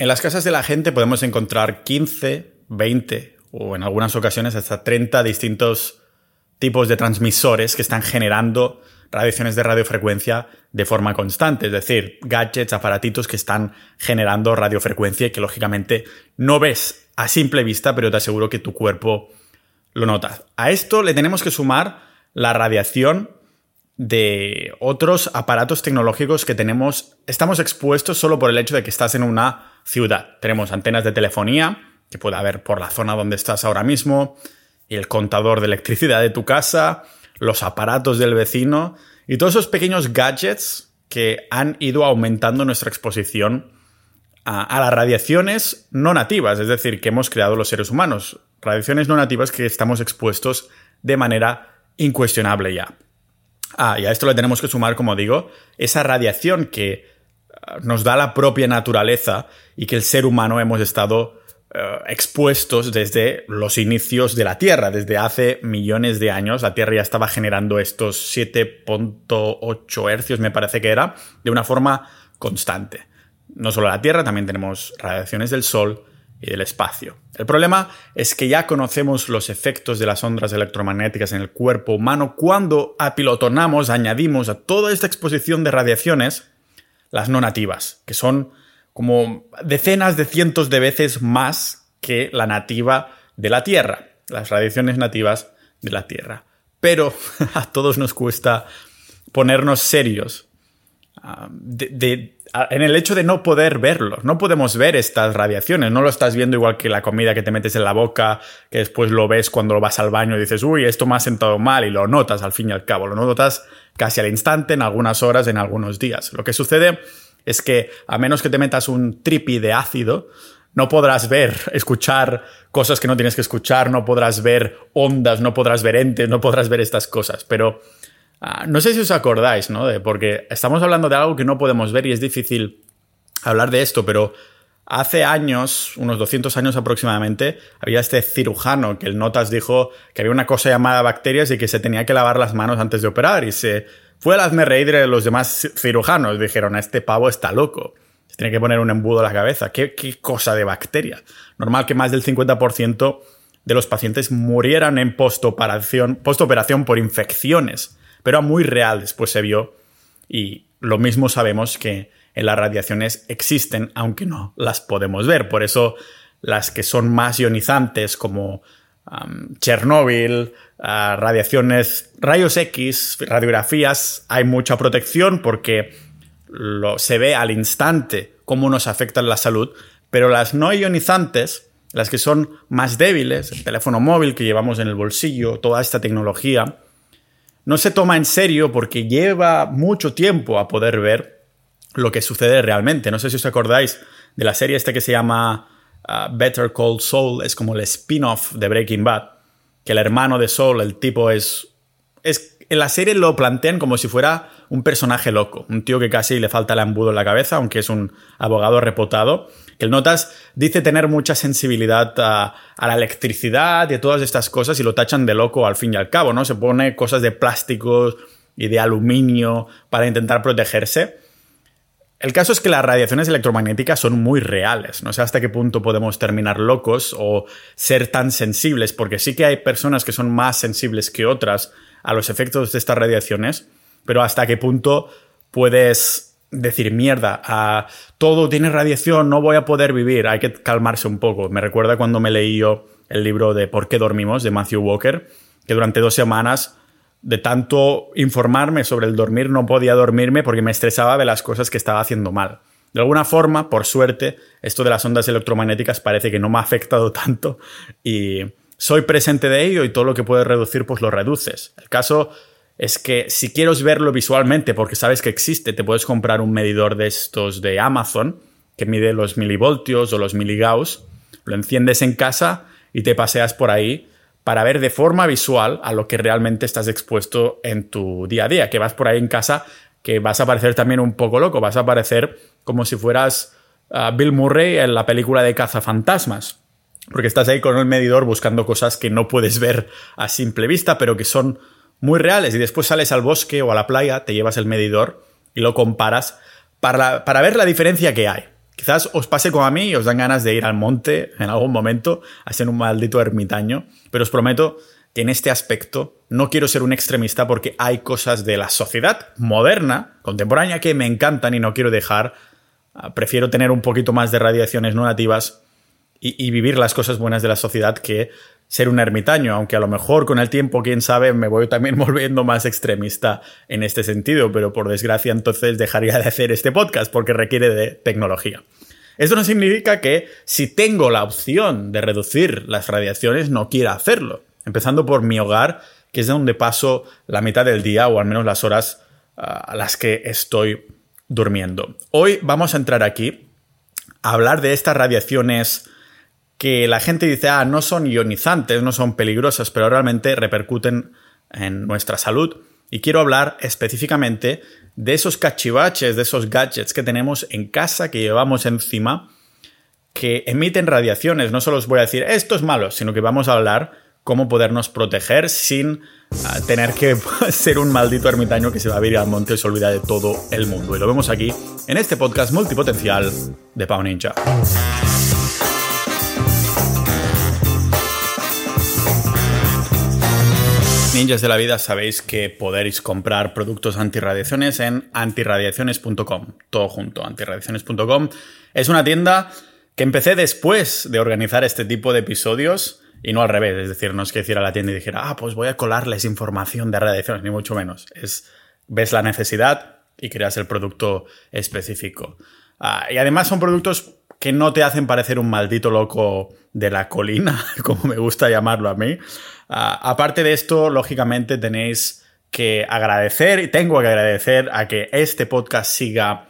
En las casas de la gente podemos encontrar 15, 20 o en algunas ocasiones hasta 30 distintos tipos de transmisores que están generando radiaciones de radiofrecuencia de forma constante, es decir, gadgets, aparatitos que están generando radiofrecuencia y que lógicamente no ves a simple vista, pero te aseguro que tu cuerpo lo nota. A esto le tenemos que sumar la radiación de otros aparatos tecnológicos que tenemos, estamos expuestos solo por el hecho de que estás en una ciudad. Tenemos antenas de telefonía, que puede haber por la zona donde estás ahora mismo, el contador de electricidad de tu casa, los aparatos del vecino y todos esos pequeños gadgets que han ido aumentando nuestra exposición a, las radiaciones no nativas, es decir, que hemos creado los seres humanos. Radiaciones no nativas que estamos expuestos de manera incuestionable ya. Ah, y a esto le tenemos que sumar, como digo, esa radiación que ah, nos da la propia naturaleza y que el ser humano hemos estado eh, expuestos desde los inicios de la Tierra. Desde hace millones de años la Tierra ya estaba generando estos 7.8 hercios, me parece que era, de una forma constante. No solo la Tierra, también tenemos radiaciones del Sol y del espacio. El problema es que ya conocemos los efectos de las ondas electromagnéticas en el cuerpo humano cuando apilotonamos, añadimos a toda esta exposición de radiaciones las no nativas, que son como decenas de cientos de veces más que la nativa de la Tierra, las radiaciones nativas de la Tierra. Pero a todos nos cuesta ponernos serios ah, en el hecho de no poder verlos. No podemos ver estas radiaciones. No lo estás viendo igual que la comida que te metes en la boca, que después lo ves cuando lo vas al baño y dices, uy, esto me ha sentado mal y lo notas al fin y al cabo. Lo notas casi al instante, en algunas horas, en algunos días. Lo que sucede es que a menos que te metas un tripi de ácido, no podrás ver, escuchar cosas que no tienes que escuchar, no podrás ver ondas, no podrás ver entes, no podrás ver estas cosas. Pero ah, no sé si os acordáis, ¿no? Porque estamos hablando de algo que no podemos ver y es difícil hablar de esto, pero hace años, unos 200 años aproximadamente, había este cirujano que el Notas dijo que había una cosa llamada bacterias y que se tenía que lavar las manos antes de operar y se fue el hazme reír de los demás cirujanos. Dijeron, este pavo está loco. Se tiene que poner un embudo a la cabeza. ¿Qué, cosa de bacteria? Normal que más del 50% de los pacientes murieran en postoperación, postoperación por infecciones. Pero muy real, después se vio. Y lo mismo sabemos que en las radiaciones existen, aunque no las podemos ver. Por eso las que son más ionizantes, como Chernóbil, radiaciones, rayos X, radiografías, hay mucha protección porque lo, se ve al instante cómo nos afectan la salud, pero las no ionizantes, las que son más débiles, el teléfono móvil que llevamos en el bolsillo, toda esta tecnología, no se toma en serio porque lleva mucho tiempo a poder ver lo que sucede realmente. No sé si os acordáis de la serie esta que se llama Better Call Saul, es como el spin-off de Breaking Bad, que el hermano de Saul, el tipo es... es en la serie lo plantean como si fuera un personaje loco, un tío que casi le falta el embudo en la cabeza, aunque es un abogado reputado. Que el Notas dice tener mucha sensibilidad a, la electricidad y a todas estas cosas y lo tachan de loco al fin y al cabo, ¿no? Se pone cosas de plásticos y de aluminio para intentar protegerse. El caso es que las radiaciones electromagnéticas son muy reales. No sé hasta qué punto podemos terminar locos o ser tan sensibles, porque sí que hay personas que son más sensibles que otras a los efectos de estas radiaciones, pero hasta qué punto puedes decir mierda, a todo tiene radiación, no voy a poder vivir, hay que calmarse un poco. Me recuerda cuando me leí yo el libro de ¿Por qué dormimos? de Matthew Walker, que durante dos semanas de tanto informarme sobre el dormir, no podía dormirme porque me estresaba de las cosas que estaba haciendo mal. De alguna forma, por suerte, esto de las ondas electromagnéticas parece que no me ha afectado tanto y soy presente de ello y todo lo que puedes reducir, pues lo reduces. El caso es que si quieres verlo visualmente porque sabes que existe, te puedes comprar un medidor de estos de Amazon que mide los milivoltios o los miligauss, lo enciendes en casa y te paseas por ahí para ver de forma visual a lo que realmente estás expuesto en tu día a día, que vas por ahí en casa, que vas a parecer también un poco loco, vas a parecer como si fueras ah, Bill Murray en la película de cazafantasmas, porque estás ahí con el medidor buscando cosas que no puedes ver a simple vista, pero que son muy reales, y después sales al bosque o a la playa, te llevas el medidor y lo comparas para, para ver la diferencia que hay Quizás os pase como a mí y os dan ganas de ir al monte en algún momento a ser un maldito ermitaño, pero os prometo que en este aspecto no quiero ser un extremista porque hay cosas de la sociedad moderna, contemporánea, que me encantan y no quiero dejar. Ah, prefiero tener un poquito más de radiaciones no nativas y, y vivir las cosas buenas de la sociedad que ser un ermitaño, aunque a lo mejor con el tiempo, quién sabe, me voy también volviendo más extremista en este sentido, pero por desgracia entonces dejaría de hacer este podcast porque requiere de tecnología. Esto no significa que si tengo la opción de reducir las radiaciones no quiera hacerlo, empezando por mi hogar, que es donde paso la mitad del día o al menos las horas ah, a las que estoy durmiendo. Hoy vamos a entrar aquí a hablar de estas radiaciones que la gente dice, ah, no son ionizantes, no son peligrosas, pero realmente repercuten en nuestra salud. Y quiero hablar específicamente de esos cachivaches, de esos gadgets que tenemos en casa, que llevamos encima, que emiten radiaciones. No solo os voy a decir, esto es malo, sino que vamos a hablar cómo podernos proteger sin ah, tener que ser un maldito ermitaño que se va a ir al monte y se olvida de todo el mundo. Y lo vemos aquí en este podcast multipotencial de Pau Ninja. Ninjas de la vida, sabéis que podéis comprar productos antirradiaciones en antirradiaciones.com. Todo junto, antirradiaciones.com. Es una tienda que empecé después de organizar este tipo de episodios y no al revés. Es decir, no es que hiciera la tienda y dijera, ah, pues voy a colarles información de radiaciones, ni mucho menos. Es, ves la necesidad y creas el producto específico. Ah, y además son productos que no te hacen parecer un maldito loco de la colina, como me gusta llamarlo a mí. Ah, aparte de esto, lógicamente tenéis que agradecer y tengo que agradecer a que este podcast siga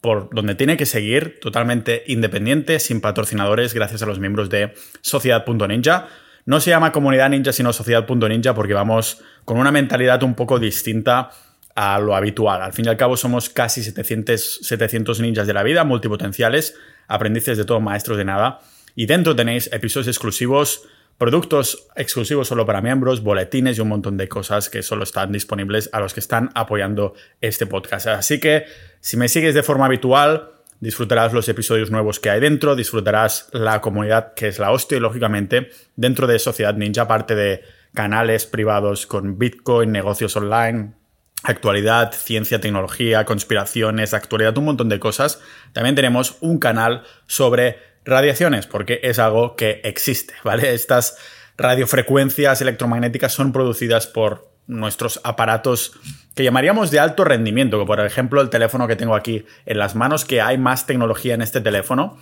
por donde tiene que seguir, totalmente independiente, sin patrocinadores, gracias a los miembros de Sociedad.ninja. No se llama Comunidad Ninja, sino Sociedad.ninja, porque vamos con una mentalidad un poco distinta a lo habitual. Al fin y al cabo somos casi 700, 700 ninjas de la vida, multipotenciales, aprendices de todo, maestros de nada. Y dentro tenéis episodios exclusivos, productos exclusivos solo para miembros, boletines y un montón de cosas que solo están disponibles a los que están apoyando este podcast. Así que si me sigues de forma habitual, disfrutarás los episodios nuevos que hay dentro, disfrutarás la comunidad que es la hostia y lógicamente dentro de Sociedad Ninja, aparte de canales privados con Bitcoin, negocios online, actualidad, ciencia, tecnología, conspiraciones, actualidad, un montón de cosas. También tenemos un canal sobre radiaciones, porque es algo que existe, ¿vale? Estas radiofrecuencias electromagnéticas son producidas por nuestros aparatos que llamaríamos de alto rendimiento, como por ejemplo el teléfono que tengo aquí en las manos, que hay más tecnología en este teléfono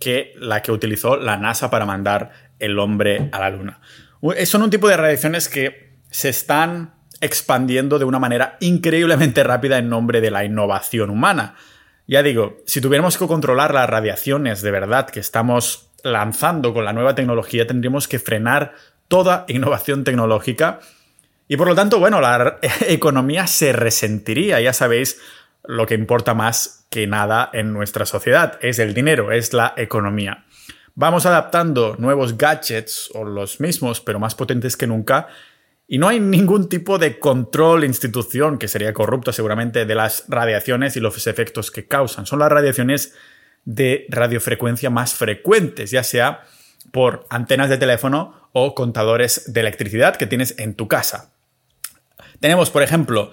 que la que utilizó la NASA para mandar el hombre a la Luna. Son un tipo de radiaciones que se están expandiendo de una manera increíblemente rápida en nombre de la innovación humana. Ya digo, si tuviéramos que controlar las radiaciones de verdad que estamos lanzando con la nueva tecnología, tendríamos que frenar toda innovación tecnológica y por lo tanto, bueno, la economía se resentiría. Ya sabéis lo que importa más que nada en nuestra sociedad, es el dinero, es la economía. Vamos adaptando nuevos gadgets o los mismos, pero más potentes que nunca, y no hay ningún tipo de control, institución, que sería corrupta seguramente, de las radiaciones y los efectos que causan. Son las radiaciones de radiofrecuencia más frecuentes, ya sea por antenas de teléfono o contadores de electricidad que tienes en tu casa. Tenemos, por ejemplo,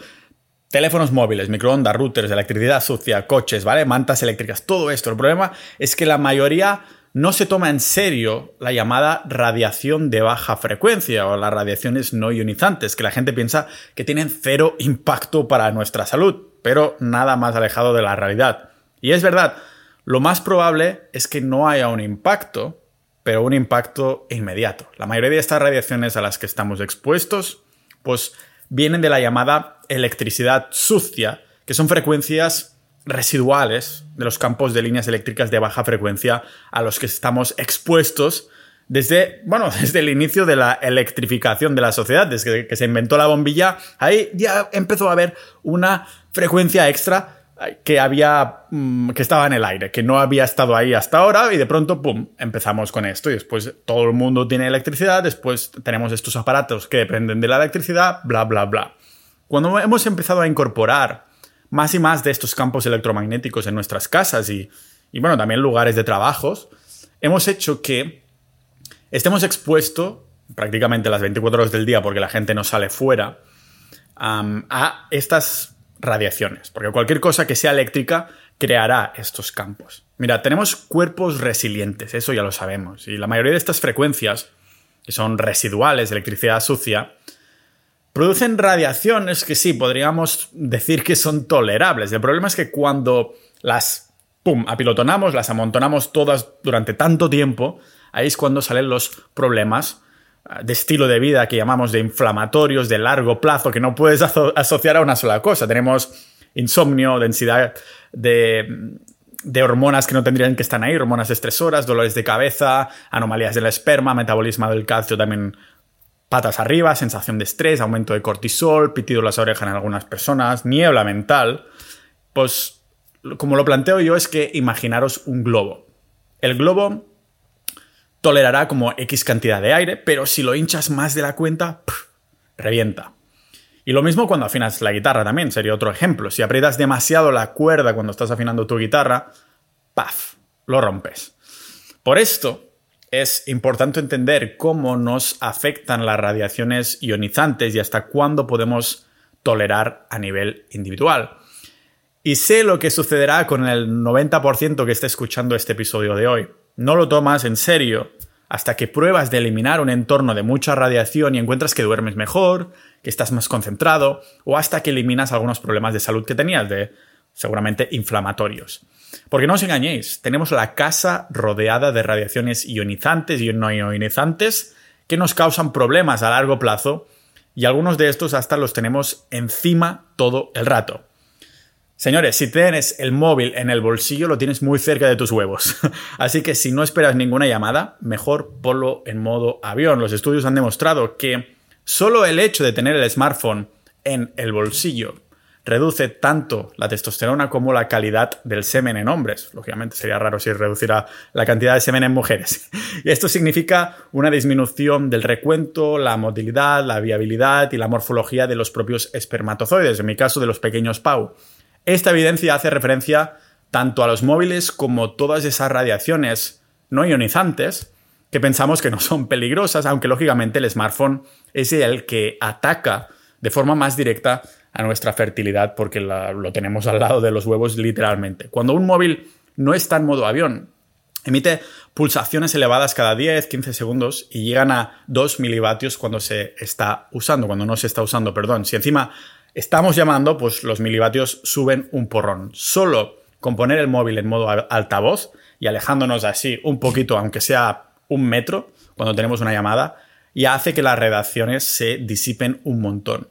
teléfonos móviles, microondas, routers, electricidad sucia, coches, ¿vale? Mantas eléctricas, todo esto. El problema es que la mayoría no se toma en serio la llamada radiación de baja frecuencia o las radiaciones no ionizantes, que la gente piensa que tienen cero impacto para nuestra salud, pero nada más alejado de la realidad. Y es verdad, lo más probable es que no haya un impacto, pero un impacto inmediato. La mayoría de estas radiaciones a las que estamos expuestos, pues vienen de la llamada electricidad sucia, que son frecuencias residuales de los campos de líneas eléctricas de baja frecuencia a los que estamos expuestos desde, bueno, desde el inicio de la electrificación de la sociedad, desde que se inventó la bombilla, ahí ya empezó a haber una frecuencia extra que había, mm, que estaba en el aire, que no había estado ahí hasta ahora y de pronto, pum, empezamos con esto y después todo el mundo tiene electricidad, después tenemos estos aparatos que dependen de la electricidad, bla, bla, bla. Cuando hemos empezado a incorporar más y más de estos campos electromagnéticos en nuestras casas y, y bueno, también lugares de trabajos, hemos hecho que estemos expuestos prácticamente las 24 horas del día porque la gente no sale fuera a estas radiaciones, porque cualquier cosa que sea eléctrica creará estos campos. Mira, tenemos cuerpos resilientes, eso ya lo sabemos, y la mayoría de estas frecuencias, que son residuales electricidad sucia, producen radiaciones que sí, podríamos decir que son tolerables. El problema es que cuando las, pum, apilotonamos, las amontonamos todas durante tanto tiempo, ahí es cuando salen los problemas ah, de estilo de vida que llamamos de inflamatorios de largo plazo que no puedes asociar a una sola cosa. Tenemos insomnio, densidad de, de hormonas que no tendrían que estar ahí, hormonas estresoras, dolores de cabeza, anomalías del esperma, metabolismo del calcio también patas arriba, sensación de estrés, aumento de cortisol, pitido las orejas en algunas personas, niebla mental. Pues como lo planteo yo es que imaginaros un globo. El globo tolerará como X cantidad de aire, pero si lo hinchas más de la cuenta, revienta. Y lo mismo cuando afinas la guitarra también, sería otro ejemplo. Si aprietas demasiado la cuerda cuando estás afinando tu guitarra, ¡paf! Lo rompes. Por esto es importante entender cómo nos afectan las radiaciones ionizantes y hasta cuándo podemos tolerar a nivel individual. Y sé lo que sucederá con el 90% que esté escuchando este episodio de hoy. No lo tomas en serio hasta que pruebas de eliminar un entorno de mucha radiación y encuentras que duermes mejor, que estás más concentrado, o hasta que eliminas algunos problemas de salud que tenías, de seguramente inflamatorios. Porque no os engañéis, tenemos la casa rodeada de radiaciones ionizantes y no ionizantes que nos causan problemas a largo plazo y algunos de estos hasta los tenemos encima todo el rato. Señores, si tienes el móvil en el bolsillo, lo tienes muy cerca de tus huevos. Así que si no esperas ninguna llamada, mejor ponlo en modo avión. Los estudios han demostrado que solo el hecho de tener el smartphone en el bolsillo reduce tanto la testosterona como la calidad del semen en hombres. Lógicamente sería raro si reduciera la cantidad de semen en mujeres. Y esto significa una disminución del recuento, la motilidad, la viabilidad y la morfología de los propios espermatozoides, en mi caso de los pequeños PAU. Esta evidencia hace referencia tanto a los móviles como todas esas radiaciones no ionizantes que pensamos que no son peligrosas, aunque lógicamente el smartphone es el que ataca de forma más directa a nuestra fertilidad porque lo tenemos al lado de los huevos literalmente. Cuando un móvil no está en modo avión, emite pulsaciones elevadas cada 10-15 segundos y llegan a 2 milivatios cuando se está usando, cuando no se está usando, perdón. Si encima estamos llamando, pues los milivatios suben un porrón. Solo con poner el móvil en modo altavoz y alejándonos así un poquito, aunque sea un metro, cuando tenemos una llamada, ya hace que las redacciones se disipen un montón.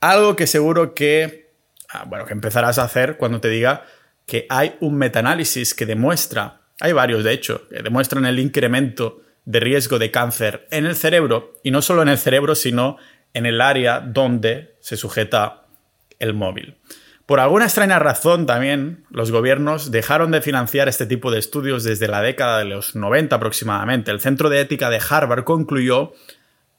Algo que seguro que, ah, bueno, que empezarás a hacer cuando te diga que hay un metaanálisis que demuestra, hay varios de hecho, que demuestran el incremento de riesgo de cáncer en el cerebro, y no solo en el cerebro, sino en el área donde se sujeta el móvil. Por alguna extraña razón también los gobiernos dejaron de financiar este tipo de estudios desde la década de los 90 aproximadamente. El Centro de Ética de Harvard concluyó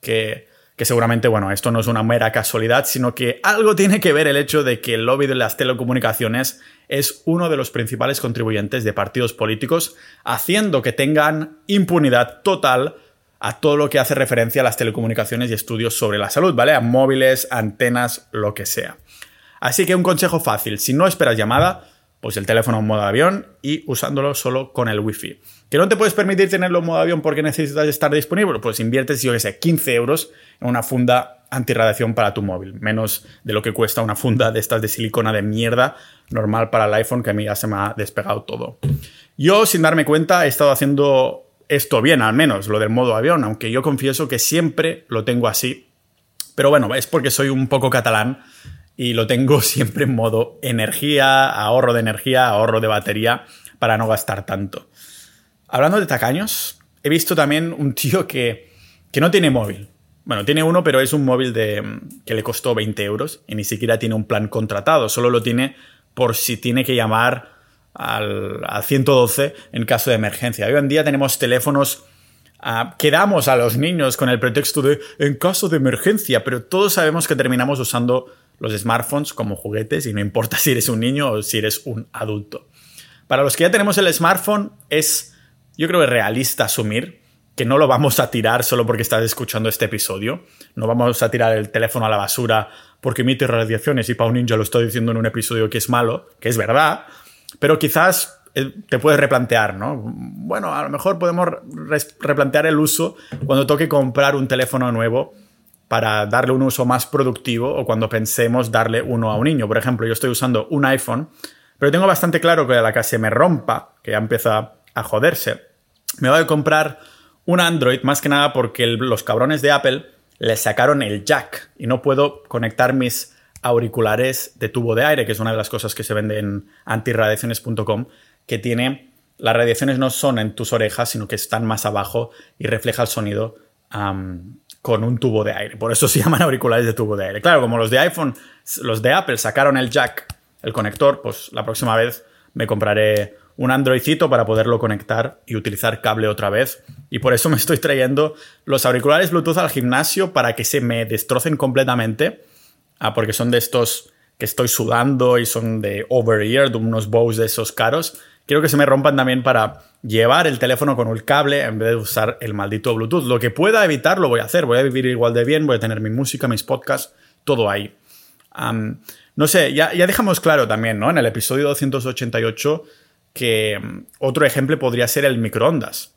que, que seguramente, bueno, esto no es una mera casualidad, sino que algo tiene que ver el hecho de que el lobby de las telecomunicaciones es uno de los principales contribuyentes de partidos políticos, haciendo que tengan impunidad total a todo lo que hace referencia a las telecomunicaciones y estudios sobre la salud, ¿vale? A móviles, antenas, lo que sea. Así que un consejo fácil, si no esperas llamada, pues el teléfono en modo avión y usándolo solo con el wifi. ¿Que no te puedes permitir tenerlo en modo avión porque necesitas estar disponible? Pues inviertes, yo que sé, 15 euros en una funda antirradiación para tu móvil. Menos de lo que cuesta una funda de estas de silicona de mierda normal para el iPhone que a mí ya se me ha despegado todo. Yo, sin darme cuenta, he estado haciendo esto bien, al menos, lo del modo avión, aunque yo confieso que siempre lo tengo así. Pero bueno, es porque soy un poco catalán y lo tengo siempre en modo energía, ahorro de energía, ahorro de batería, para no gastar tanto. Hablando de tacaños, he visto también un tío que, que no tiene móvil. Bueno, tiene uno, pero es un móvil de, que le costó 20 euros y ni siquiera tiene un plan contratado, solo lo tiene por si tiene que llamar al, 112 en caso de emergencia. Hoy en día tenemos teléfonos ah, que damos a los niños con el pretexto de en caso de emergencia, pero todos sabemos que terminamos usando los smartphones como juguetes y no importa si eres un niño o si eres un adulto. Para los que ya tenemos el smartphone, es, yo creo, realista asumir que no lo vamos a tirar solo porque estás escuchando este episodio. No vamos a tirar el teléfono a la basura porque emite radiaciones y Pau Ninja lo está diciendo en un episodio que es malo, que es verdad, pero quizás eh, te puedes replantear, ¿no? Bueno, a lo mejor podemos replantear el uso cuando toque comprar un teléfono nuevo para darle un uso más productivo o cuando pensemos darle uno a un niño. Por ejemplo, yo estoy usando un iPhone pero tengo bastante claro que a la que se me rompa, que ya empieza a joderse, me voy a comprar un Android más que nada porque los cabrones de Apple le sacaron el jack y no puedo conectar mis auriculares de tubo de aire, que es una de las cosas que se vende en antirradiaciones.com, que tiene las radiaciones no son en tus orejas, sino que están más abajo y refleja el sonido con un tubo de aire. Por eso se llaman auriculares de tubo de aire. Claro, como los de iPhone, los de Apple sacaron el jack el conector, pues la próxima vez me compraré un Androidcito para poderlo conectar y utilizar cable otra vez. Y por eso me estoy trayendo los auriculares Bluetooth al gimnasio para que se me destrocen completamente. Ah, porque son de estos que estoy sudando y son de over-ear, de unos bows de esos caros. Quiero que se me rompan también para llevar el teléfono con el cable en vez de usar el maldito Bluetooth. Lo que pueda evitar lo voy a hacer. Voy a vivir igual de bien, voy a tener mi música, mis podcasts, todo ahí. No sé, ya, dejamos claro también, ¿no? En el episodio 288 que mm, otro ejemplo podría ser el microondas,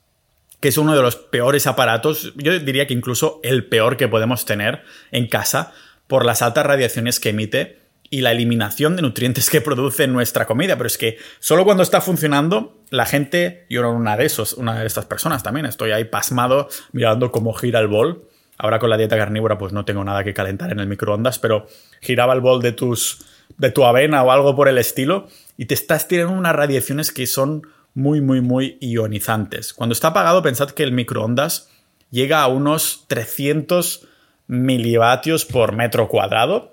que es uno de los peores aparatos, yo diría que incluso el peor que podemos tener en casa por las altas radiaciones que emite y la eliminación de nutrientes que produce nuestra comida. Pero es que solo cuando está funcionando, la gente, yo era una de esos, una de estas personas también, estoy ahí pasmado mirando cómo gira el bol Ahora con la dieta carnívora pues no tengo nada que calentar en el microondas, pero giraba el bol de, tus, de tu avena o algo por el estilo y te estás tirando unas radiaciones que son muy, muy, muy ionizantes. Cuando está apagado, pensad que el microondas llega a unos 300 milivatios por metro cuadrado,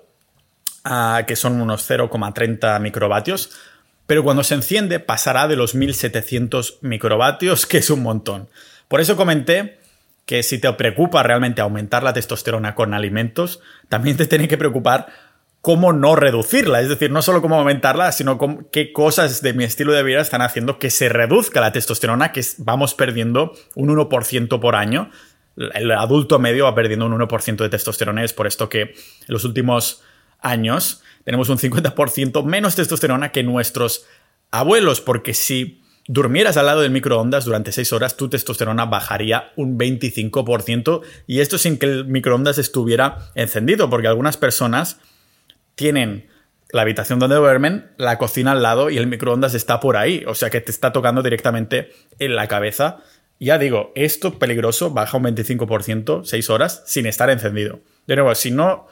que son unos 0,30 microvatios, pero cuando se enciende pasará de los 1700 microvatios, que es un montón. Por eso comenté que si te preocupa realmente aumentar la testosterona con alimentos, también te tiene que preocupar cómo no reducirla. Es decir, no solo cómo aumentarla, sino qué cosas de mi estilo de vida están haciendo que se reduzca la testosterona, que vamos perdiendo un 1% por año. El adulto medio va perdiendo un 1% de testosterona. Es por esto que en los últimos años tenemos un 50% menos testosterona que nuestros abuelos, porque si durmieras al lado del microondas durante 6 horas, tu testosterona bajaría un 25%. Y esto sin que el microondas estuviera encendido, porque algunas personas tienen la habitación donde duermen, la cocina al lado y el microondas está por ahí. O sea que te está tocando directamente en la cabeza. Ya digo, esto peligroso, baja un 25%, 6 horas, sin estar encendido. De nuevo, si no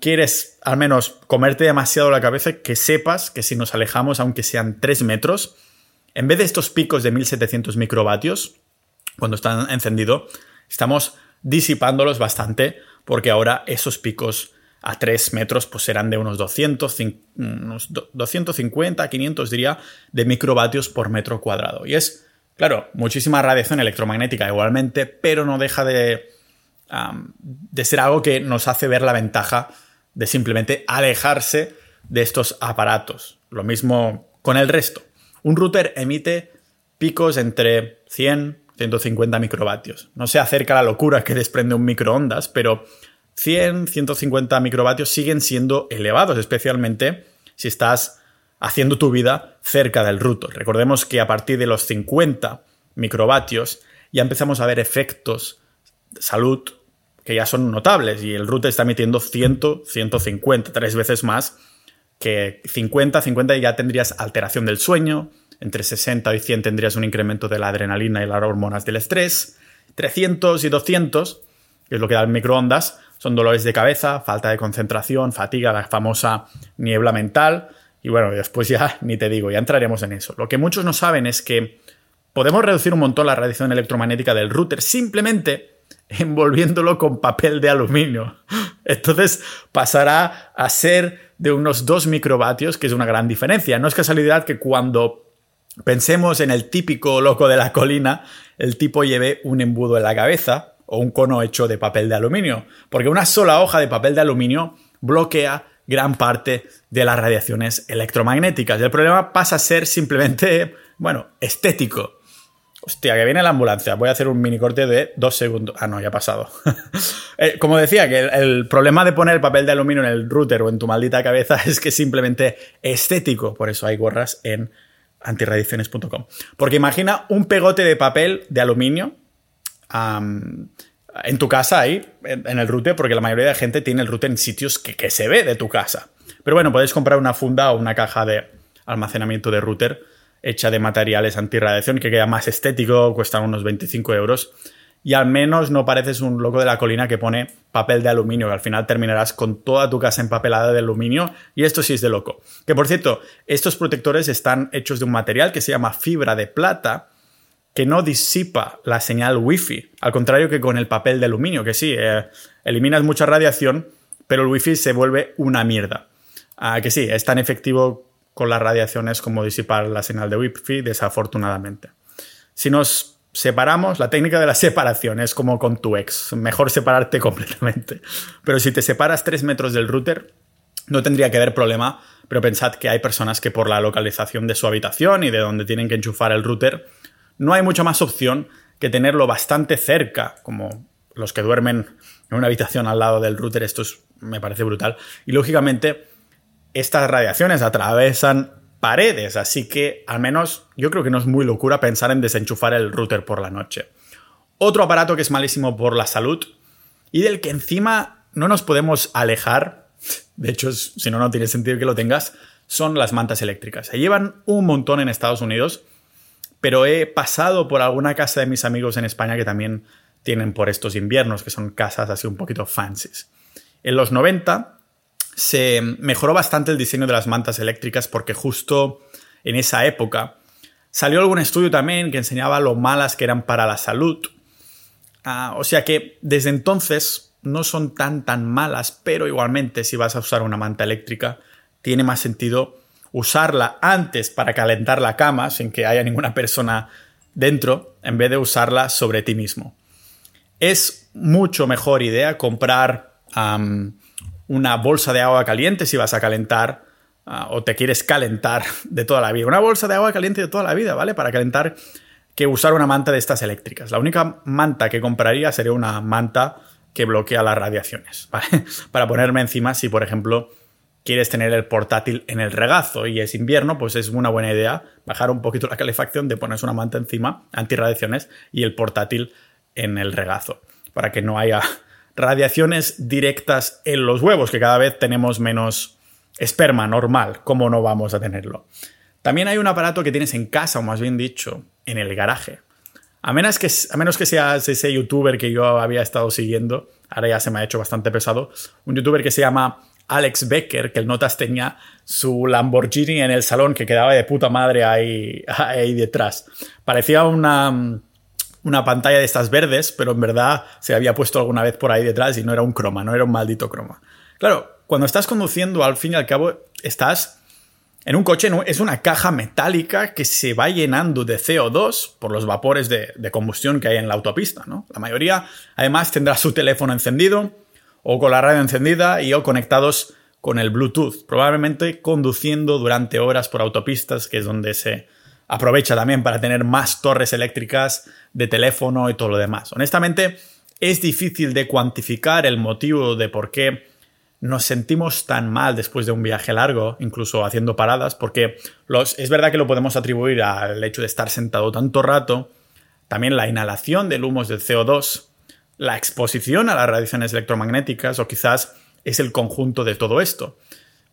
quieres al menos comerte demasiado la cabeza, que sepas que si nos alejamos, aunque sean 3 metros, en vez de estos picos de 1700 microvatios, cuando están encendidos, estamos disipándolos bastante porque ahora esos picos a 3 metros pues serán de unos, 200, unos 250, 500 diría, de microvatios por metro cuadrado. Y es, claro, muchísima radiación electromagnética igualmente, pero no deja de, de ser algo que nos hace ver la ventaja de simplemente alejarse de estos aparatos. Lo mismo con el resto. Un router emite picos entre 100 150 microvatios. No se acerca a la locura que desprende un microondas, pero 100, 150 microvatios siguen siendo elevados, especialmente si estás haciendo tu vida cerca del router. Recordemos que a partir de los 50 microvatios ya empezamos a ver efectos salud que ya son notables y el router está emitiendo 100, 150, tres veces más que 50, 50 ya tendrías alteración del sueño, entre 60 y 100 tendrías un incremento de la adrenalina y las hormonas del estrés, 300 y 200, que es lo que da el microondas, son dolores de cabeza, falta de concentración, fatiga, la famosa niebla mental, y bueno, después ya ni te digo, ya entraremos en eso. Lo que muchos no saben es que podemos reducir un montón la radiación electromagnética del router simplemente envolviéndolo con papel de aluminio. Entonces pasará a ser de unos 2 microvatios, que es una gran diferencia. No es casualidad que cuando pensemos en el típico loco de la colina, el tipo lleve un embudo en la cabeza o un cono hecho de papel de aluminio, porque una sola hoja de papel de aluminio bloquea gran parte de las radiaciones electromagnéticas. El problema pasa a ser simplemente, bueno, estético. Hostia, que viene la ambulancia. Voy a hacer un mini corte de dos segundos. Ah, no, ya ha pasado. Eh, como decía, que el, problema de poner el papel de aluminio en el router o en tu maldita cabeza es que es simplemente estético. Por eso hay gorras en antirradiaciones.com. Porque imagina un pegote de papel de aluminio en tu casa ahí, en, el router, porque la mayoría de gente tiene el router en sitios que, que se ve de tu casa. Pero bueno, puedes comprar una funda o una caja de almacenamiento de router hecha de materiales antirradiación que queda más estético, cuesta unos 25 euros. Y al menos no pareces un loco de la colina que pone papel de aluminio, que al final terminarás con toda tu casa empapelada de aluminio. Y esto sí es de loco. Que por cierto, estos protectores están hechos de un material que se llama fibra de plata, que no disipa la señal wifi, al contrario que con el papel de aluminio, que sí, eh, eliminas mucha radiación, pero el wifi se vuelve una mierda. Ah, que sí, es tan efectivo con las radiaciones como disipar la señal de Wi-Fi, desafortunadamente. Si nos separamos, la técnica de la separación es como con tu ex, mejor separarte completamente. Pero si te separas 3 metros del router, no tendría que haber problema, pero pensad que hay personas que por la localización de su habitación y de donde tienen que enchufar el router, no hay mucha más opción que tenerlo bastante cerca, como los que duermen en una habitación al lado del router, esto me parece brutal. Y lógicamente, estas radiaciones atravesan paredes, así que al menos yo creo que no es muy locura pensar en desenchufar el router por la noche. Otro aparato que es malísimo por la salud y del que encima no nos podemos alejar, de hecho si no no tiene sentido que lo tengas, son las mantas eléctricas. Se llevan un montón en Estados Unidos, pero he pasado por alguna casa de mis amigos en España que también tienen por estos inviernos, que son casas así un poquito fancies. En los 90 se mejoró bastante el diseño de las mantas eléctricas porque justo en esa época salió algún estudio también que enseñaba lo malas que eran para la salud. Ah, o sea que desde entonces no son tan tan malas, pero igualmente si vas a usar una manta eléctrica tiene más sentido usarla antes para calentar la cama sin que haya ninguna persona dentro en vez de usarla sobre ti mismo. Es mucho mejor idea comprar una bolsa de agua caliente si vas a calentar ah, o te quieres calentar de toda la vida. Una bolsa de agua caliente de toda la vida, ¿vale? Para calentar que usar una manta de estas eléctricas. La única manta que compraría sería una manta que bloquea las radiaciones, ¿vale? Para ponerme encima si, por ejemplo, quieres tener el portátil en el regazo y es invierno, pues es una buena idea bajar un poquito la calefacción, de ponerse una manta encima, antirradiaciones, y el portátil en el regazo, para que no haya radiaciones directas en los huevos, que cada vez tenemos menos esperma normal, ¿cómo no vamos a tenerlo? También hay un aparato que tienes en casa, o más bien dicho, en el garaje. A menos que, a menos que seas ese youtuber que yo había estado siguiendo, ahora ya se me ha hecho bastante pesado, un youtuber que se llama Alex Becker, que el Notas tenía su Lamborghini en el salón que quedaba de puta madre ahí, ahí detrás. Parecía una una pantalla de estas verdes, pero en verdad se había puesto alguna vez por ahí detrás y no era un croma, no era un maldito croma. Claro, cuando estás conduciendo, al fin y al cabo, estás en un coche, es una caja metálica que se va llenando de CO2 por los vapores de, combustión que hay en la autopista, ¿no? La mayoría, además, tendrá su teléfono encendido o con la radio encendida y o conectados con el Bluetooth, probablemente conduciendo durante horas por autopistas, que es donde se aprovecha también para tener más torres eléctricas de teléfono y todo lo demás. Honestamente, es difícil de cuantificar el motivo de por qué nos sentimos tan mal después de un viaje largo, incluso haciendo paradas, porque es verdad que lo podemos atribuir al hecho de estar sentado tanto rato, también la inhalación del humo del CO2, la exposición a las radiaciones electromagnéticas o quizás es el conjunto de todo esto.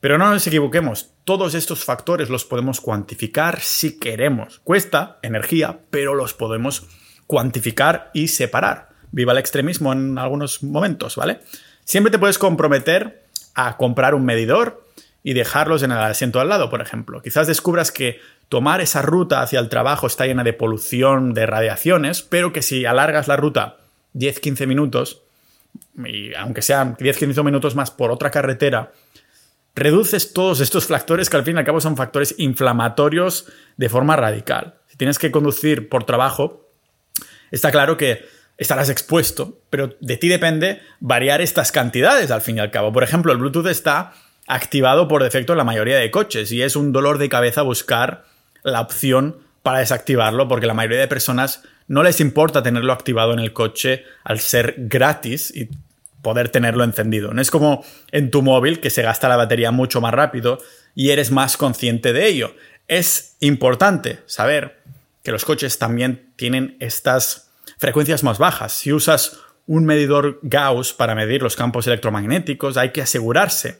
Pero no nos equivoquemos, todos estos factores los podemos cuantificar si queremos. Cuesta energía, pero los podemos cuantificar y separar. Viva el extremismo en algunos momentos, ¿vale? Siempre te puedes comprometer a comprar un medidor y dejarlos en el asiento al lado, por ejemplo. Quizás descubras que tomar esa ruta hacia el trabajo está llena de polución, de radiaciones, pero que si alargas la ruta 10-15 minutos, y aunque sean 10-15 minutos más por otra carretera, reduces todos estos factores que al fin y al cabo son factores inflamatorios de forma radical. Si tienes que conducir por trabajo, está claro que estarás expuesto, pero de ti depende variar estas cantidades al fin y al cabo. Por ejemplo, el Bluetooth está activado por defecto en la mayoría de coches y es un dolor de cabeza buscar la opción para desactivarlo porque la mayoría de personas no les importa tenerlo activado en el coche al ser gratis y poder tenerlo encendido. No es como en tu móvil que se gasta la batería mucho más rápido y eres más consciente de ello. Es importante saber que los coches también tienen estas frecuencias más bajas. Si usas un medidor Gauss para medir los campos electromagnéticos, hay que asegurarse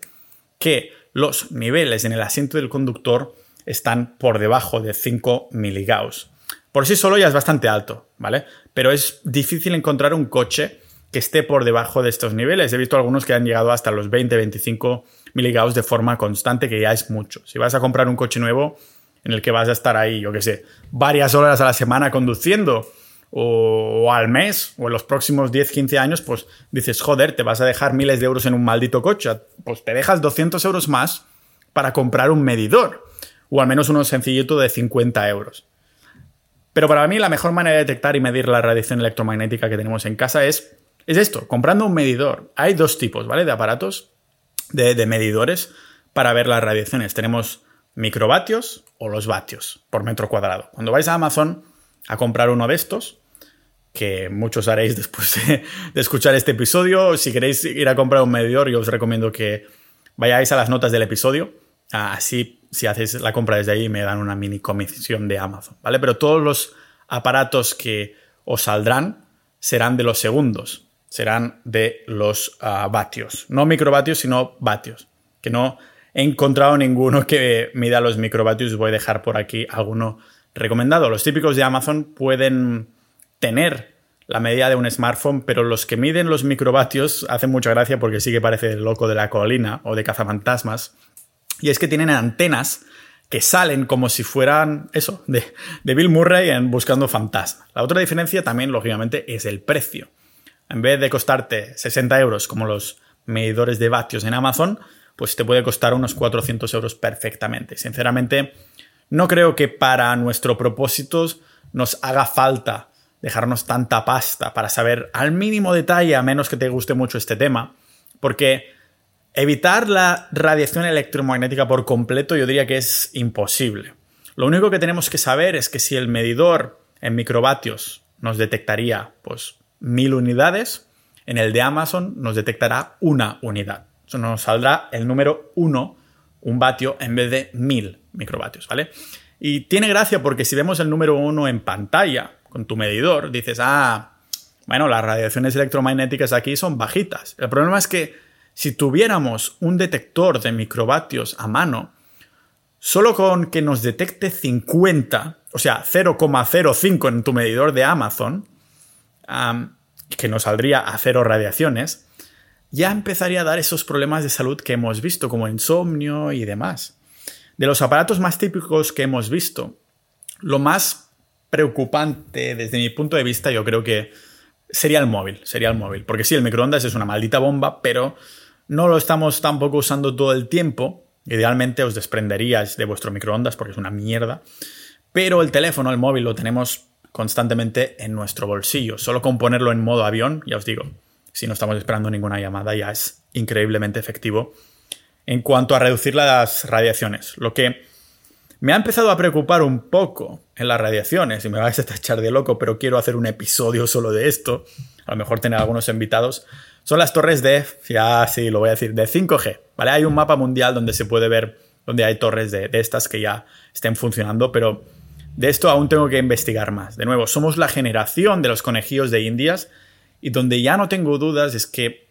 que los niveles en el asiento del conductor están por debajo de 5 miligauss. Por sí solo ya es bastante alto, ¿vale? Pero es difícil encontrar un coche que esté por debajo de estos niveles. He visto algunos que han llegado hasta los 20-25 miligauss de forma constante, que ya es mucho. Si vas a comprar un coche nuevo en el que vas a estar ahí, yo qué sé, varias horas a la semana conduciendo, o, al mes, o en los próximos 10-15 años, pues dices, joder, te vas a dejar miles de euros en un maldito coche. Pues te dejas 200 euros más para comprar un medidor, o al menos uno sencillito de 50 euros. Pero para mí la mejor manera de detectar y medir la radiación electromagnética que tenemos en casa es, es esto, comprando un medidor. Hay dos tipos, ¿vale? De aparatos, de, de medidores para ver las radiaciones. Tenemos microvatios o los vatios por metro cuadrado. Cuando vais a Amazon a comprar uno de estos, que muchos haréis después de, escuchar este episodio, si queréis ir a comprar un medidor, yo os recomiendo que vayáis a las notas del episodio. Así, si hacéis la compra desde ahí, me dan una mini comisión de Amazon, ¿vale? Pero todos los aparatos que os saldrán serán de los segundos, serán de los ah, vatios. No microvatios, sino vatios. Que no he encontrado ninguno que mida los microvatios. Voy a dejar por aquí alguno recomendado. Los típicos de Amazon pueden tener la medida de un smartphone, pero los que miden los microvatios hacen mucha gracia porque sí que parece el loco de la colina o de cazafantasmas. Y es que tienen antenas que salen como si fueran eso, de, de Bill Murray en Buscando Fantasmas. La otra diferencia también, lógicamente, es el precio. En vez de costarte 60 euros como los medidores de vatios en Amazon, pues te puede costar unos 400 euros perfectamente. Sinceramente, no creo que para nuestro propósito nos haga falta dejarnos tanta pasta para saber al mínimo detalle, a menos que te guste mucho este tema, porque evitar la radiación electromagnética por completo yo diría que es imposible. Lo único que tenemos que saber es que si el medidor en microvatios nos detectaría pues mil unidades, en el de Amazon nos detectará una unidad nos saldrá el número 1, un vatio, en vez de 1000 microvatios, ¿vale? Y tiene gracia porque si vemos el número 1 en pantalla con tu medidor, dices, ah, bueno, las radiaciones electromagnéticas aquí son bajitas. El problema es que si tuviéramos un detector de microvatios a mano, solo con que nos detecte 50, o sea, 0,05 en tu medidor de Amazon, que nos saldría a cero radiaciones, ya empezaría a dar esos problemas de salud que hemos visto, como insomnio y demás. De los aparatos más típicos que hemos visto, lo más preocupante desde mi punto de vista yo creo que sería el móvil, sería el móvil. Porque sí, el microondas es una maldita bomba, pero no lo estamos tampoco usando todo el tiempo. Idealmente os desprenderíais de vuestro microondas porque es una mierda. Pero el teléfono, el móvil, lo tenemos constantemente en nuestro bolsillo. Solo con ponerlo en modo avión, ya os digo, si no estamos esperando ninguna llamada, ya es increíblemente efectivo en cuanto a reducir las radiaciones. Lo que me ha empezado a preocupar un poco en las radiaciones, y me vais a echar de loco, pero quiero hacer un episodio solo de esto, a lo mejor tener algunos invitados, son las torres de, ya sí, lo voy a decir, de 5G. ¿vale? Hay un mapa mundial donde se puede ver donde hay torres de, de estas que ya estén funcionando, pero de esto aún tengo que investigar más. De nuevo, somos la generación de los conejillos de Indias y donde ya no tengo dudas es que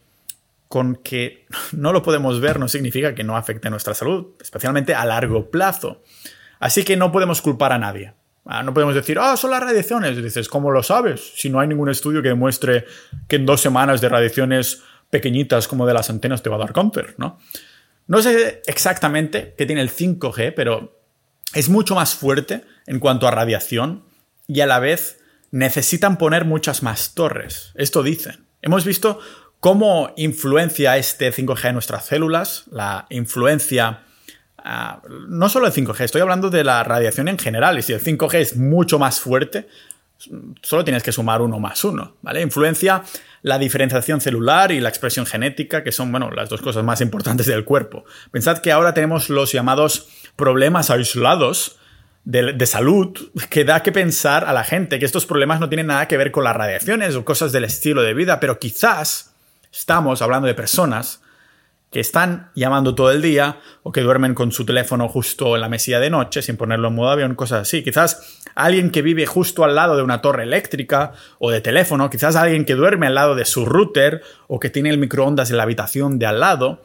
con que no lo podemos ver no significa que no afecte nuestra salud, especialmente a largo plazo. Así que no podemos culpar a nadie. Ah, no podemos decir, ah, son las radiaciones. Dices, ¿cómo lo sabes? Si no hay ningún estudio que demuestre que en dos semanas de radiaciones pequeñitas como de las antenas te va a dar cáncer, ¿no? No sé exactamente qué tiene el 5G, pero es mucho más fuerte en cuanto a radiación y a la vez necesitan poner muchas más torres. Esto dicen. Hemos visto cómo influencia este 5G en nuestras células, la influencia... Uh, no solo el 5G, estoy hablando de la radiación en general, y si el 5G es mucho más fuerte, solo tienes que sumar uno más uno, ¿vale? Influencia la diferenciación celular y la expresión genética, que son, bueno, las dos cosas más importantes del cuerpo. Pensad que ahora tenemos los llamados problemas aislados de, salud que da que pensar a la gente que estos problemas no tienen nada que ver con las radiaciones o cosas del estilo de vida, pero quizás estamos hablando de personas que están llamando todo el día o que duermen con su teléfono justo en la mesilla de noche sin ponerlo en modo avión, cosas así. Quizás alguien que vive justo al lado de una torre eléctrica o de teléfono, quizás alguien que duerme al lado de su router o que tiene el microondas en la habitación de al lado.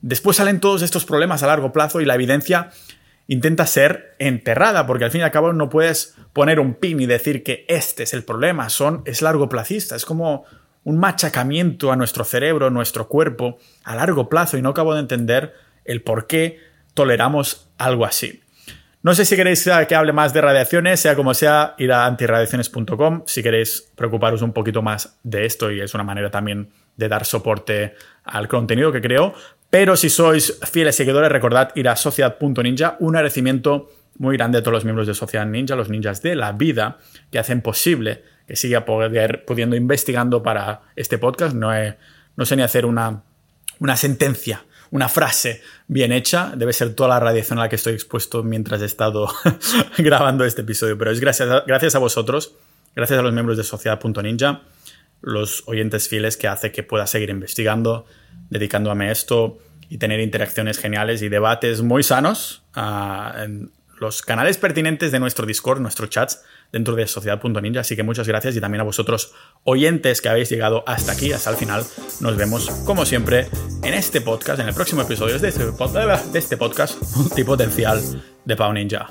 Después salen todos estos problemas a largo plazo y la evidencia intenta ser enterrada, porque al fin y al cabo no puedes poner un pin y decir que este es el problema, son, es largo plazista, es como un machacamiento a nuestro cerebro, nuestro cuerpo, a largo plazo y no acabo de entender el por qué toleramos algo así. No sé si queréis que hable más de radiaciones, sea como sea, ir a antiradiaciones.com si queréis preocuparos un poquito más de esto y es una manera también de dar soporte al contenido que creo. Pero si sois fieles seguidores, recordad ir a sociedad.ninja, un agradecimiento muy grande a todos los miembros de Sociedad Ninja, los ninjas de la vida, que hacen posible que siga pudiendo investigando para este podcast. No, no sé ni hacer una, una sentencia, una frase bien hecha. Debe ser toda la radiación a la que estoy expuesto mientras he estado grabando este episodio. Pero es gracias a, gracias a vosotros, gracias a los miembros de Sociedad.ninja, los oyentes fieles que hace que pueda seguir investigando, dedicándome a esto y tener interacciones geniales y debates muy sanos uh, en los canales pertinentes de nuestro Discord, nuestros chats dentro de Sociedad.ninja. Así que muchas gracias y también a vosotros oyentes que habéis llegado hasta aquí, hasta el final. Nos vemos, como siempre, en este podcast, en el próximo episodio de este, de este podcast de Pau Ninja.